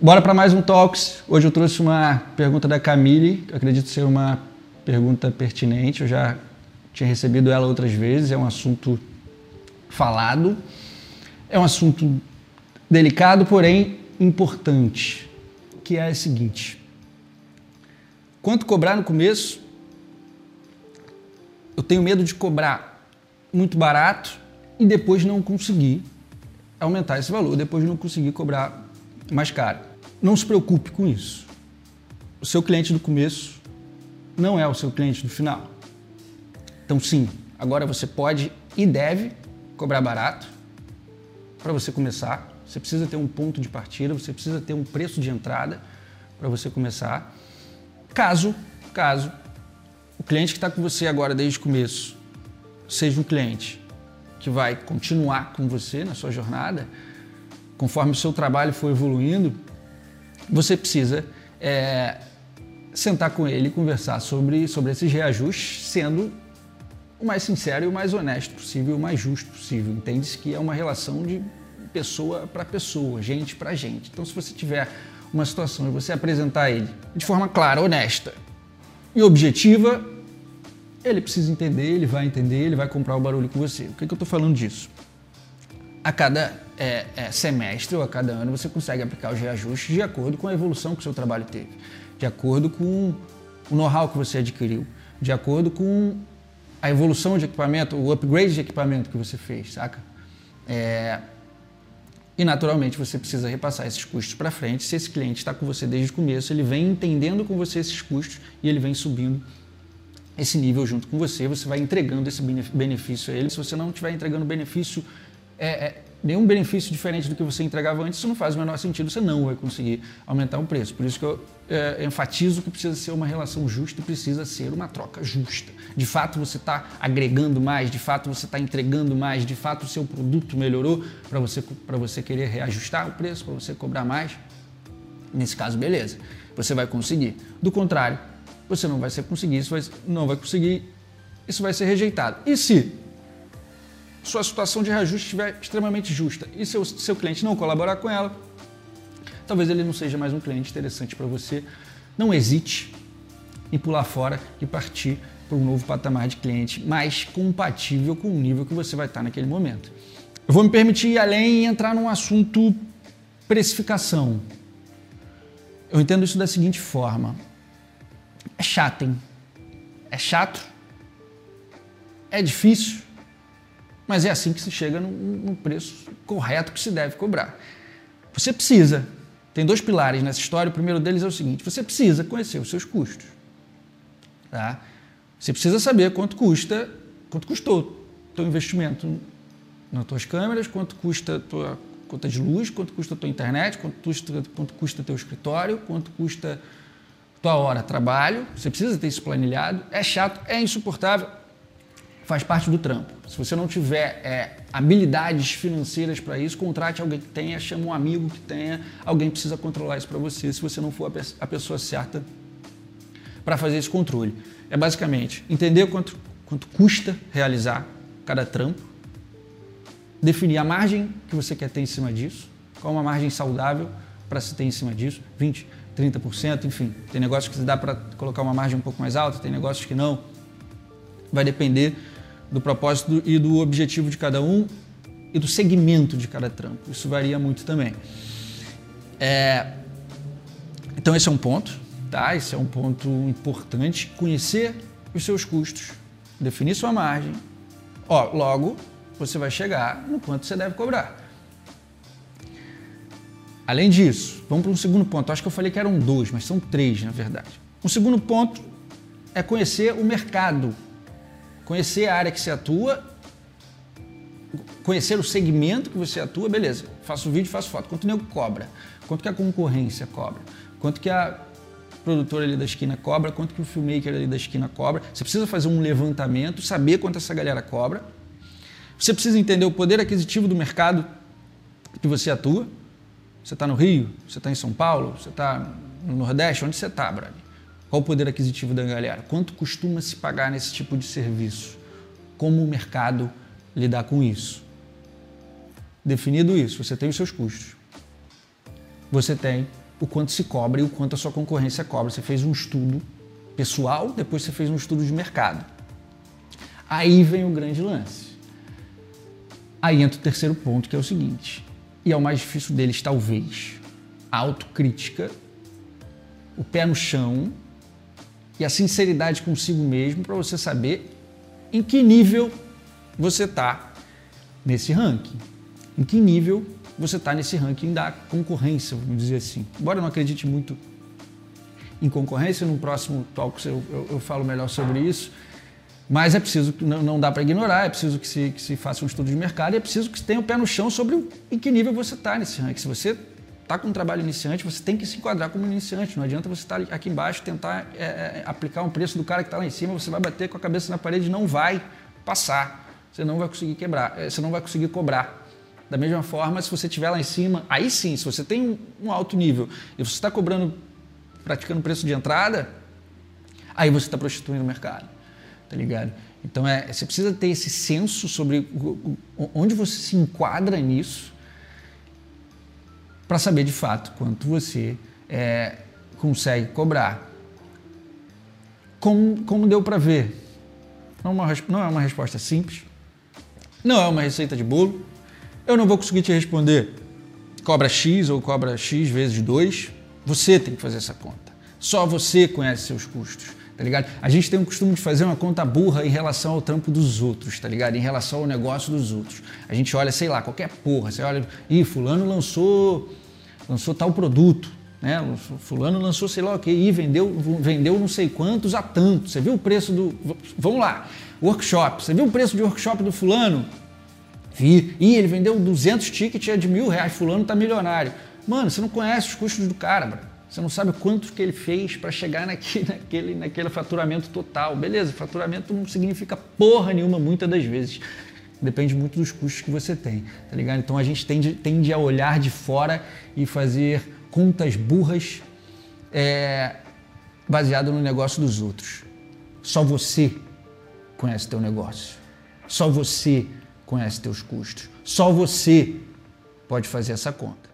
Bora para mais um Talks. Hoje eu trouxe uma pergunta da Camille, que acredito ser uma pergunta pertinente. Eu já tinha recebido ela outras vezes, é um assunto falado, é um assunto delicado, porém importante, que é o seguinte: quanto cobrar no começo? Eu tenho medo de cobrar muito barato e depois não conseguir aumentar esse valor, depois não conseguir cobrar mais caro. Não se preocupe com isso. O seu cliente do começo não é o seu cliente do final. Então, sim, agora você pode e deve cobrar barato para você começar. Você precisa ter um ponto de partida, você precisa ter um preço de entrada para você começar. Caso, caso o cliente que está com você agora desde o começo seja um cliente que vai continuar com você na sua jornada, conforme o seu trabalho for evoluindo, você precisa é, sentar com ele e conversar sobre, sobre esses reajustes, sendo o mais sincero e o mais honesto possível, o mais justo possível. Entende-se que é uma relação de pessoa para pessoa, gente para gente. Então, se você tiver uma situação e você apresentar ele de forma clara, honesta e objetiva, ele precisa entender, ele vai entender, ele vai comprar o barulho com você. O que, que eu estou falando disso? A cada é, é, semestre ou a cada ano você consegue aplicar os reajustes de acordo com a evolução que o seu trabalho teve, de acordo com o know-how que você adquiriu, de acordo com a evolução de equipamento, o upgrade de equipamento que você fez, saca? É... E naturalmente você precisa repassar esses custos para frente. Se esse cliente está com você desde o começo, ele vem entendendo com você esses custos e ele vem subindo esse nível junto com você. Você vai entregando esse benefício a ele. Se você não estiver entregando benefício é, é, nenhum benefício diferente do que você entregava antes, isso não faz o menor sentido, você não vai conseguir aumentar o preço. Por isso que eu é, enfatizo que precisa ser uma relação justa e precisa ser uma troca justa. De fato, você está agregando mais, de fato, você está entregando mais, de fato, o seu produto melhorou para você, você querer reajustar o preço, para você cobrar mais. Nesse caso, beleza, você vai conseguir. Do contrário, você não vai conseguir, isso vai, não vai conseguir, isso vai ser rejeitado. E se sua situação de reajuste estiver extremamente justa e seu, seu cliente não colaborar com ela, talvez ele não seja mais um cliente interessante para você. Não hesite em pular fora e partir para um novo patamar de cliente mais compatível com o nível que você vai estar naquele momento. Eu vou me permitir ir além e entrar num assunto precificação. Eu entendo isso da seguinte forma: é chato, hein? É chato, é difícil, mas é assim que se chega no, preço correto que se deve cobrar. Você precisa, tem dois pilares nessa história. O primeiro deles é o seguinte: você precisa conhecer os seus custos. Tá? Você precisa saber quanto custa, quanto custou teu investimento nas tuas câmeras, quanto custa tua conta de luz, quanto custa tua internet, quanto custa, quanto custa teu escritório, quanto custa tua hora trabalho. Você precisa ter isso planilhado. É chato, é insuportável, faz parte do trampo. Se você não tiver é, habilidades financeiras para isso, contrate alguém que tenha, chama um amigo que tenha, alguém precisa controlar isso para você, se você não for a pessoa certa para fazer esse controle. É basicamente entender quanto, quanto custa realizar cada trampo, definir a margem que você quer ter em cima disso, qual uma margem saudável para se ter em cima disso, 20, 30%, enfim. Tem negócios que dá para colocar uma margem um pouco mais alta, tem negócios que não. Vai depender do propósito e do objetivo de cada um e do segmento de cada trampo. Isso varia muito também. É, então esse é um ponto, tá? Esse é um ponto importante. Conhecer os seus custos, definir sua margem. Ó, logo você vai chegar no quanto você deve cobrar. Além disso, vamos para um segundo ponto. Acho que eu falei que eram dois, mas são três na verdade. Um segundo ponto é conhecer o mercado conhecer a área que você atua, conhecer o segmento que você atua, beleza, faço vídeo, faço foto. Quanto o nego cobra? Quanto que a concorrência cobra? Quanto que a produtora ali da esquina cobra? Quanto que o filmmaker ali da esquina cobra? Você precisa fazer um levantamento, saber quanto essa galera cobra. Você precisa entender o poder aquisitivo do mercado que você atua. Você está no Rio, você está em São Paulo, você está no Nordeste, onde você está, brother? Qual o poder aquisitivo da galera? Quanto costuma se pagar nesse tipo de serviço? Como o mercado lidar com isso? Definido isso, você tem os seus custos. Você tem o quanto se cobra e o quanto a sua concorrência cobra. Você fez um estudo pessoal, depois você fez um estudo de mercado. Aí vem o grande lance. Aí entra o terceiro ponto, que é o seguinte, e é o mais difícil deles, talvez. A autocrítica, o pé no chão e a sinceridade consigo mesmo para você saber em que nível você está nesse ranking. Em que nível você está nesse ranking da concorrência, vamos dizer assim. Embora eu não acredite muito em concorrência, no próximo talk eu, eu, eu falo melhor sobre isso, mas é preciso, não, não dá para ignorar, é preciso que se, que se faça um estudo de mercado e é preciso que se tenha o pé no chão sobre em que nível você está nesse ranking. Se você está com um trabalho iniciante, você tem que se enquadrar como iniciante. Não adianta você estar tá aqui embaixo tentar é, é, aplicar um preço do cara que está lá em cima, você vai bater com a cabeça na parede e não vai passar. Você não vai conseguir quebrar, é, você não vai conseguir cobrar. Da mesma forma, se você estiver lá em cima, aí sim, se você tem um, um alto nível e você está cobrando, praticando preço de entrada, aí você está prostituindo o mercado tá ligado? Então é, você precisa ter esse senso sobre onde você se enquadra nisso para saber de fato quanto você é, consegue cobrar. Como, como deu para ver, não é, uma, não é uma resposta simples, não é uma receita de bolo. Eu não vou conseguir te responder cobra X ou cobra X vezes 2. Você tem que fazer essa conta. Só você conhece seus custos tá ligado? A gente tem o costume de fazer uma conta burra em relação ao trampo dos outros, tá ligado? Em relação ao negócio dos outros. A gente olha, sei lá, qualquer porra, você olha, ih, fulano lançou, lançou tal produto, né? Fulano lançou sei lá o que, e vendeu, vendeu não sei quantos a tanto. Você viu o preço do, vamos lá, workshop, você viu o preço de workshop do fulano? Vi. Ih, ele vendeu 200 tickets, é de mil reais, fulano tá milionário. Mano, você não conhece os custos do cara, bro. Você não sabe quanto que ele fez para chegar naquele, naquele, naquele faturamento total. Beleza, faturamento não significa porra nenhuma muitas das vezes. Depende muito dos custos que você tem, tá ligado? Então a gente tende, tende a olhar de fora e fazer contas burras é, baseado no negócio dos outros. Só você conhece teu negócio. Só você conhece teus custos. Só você pode fazer essa conta.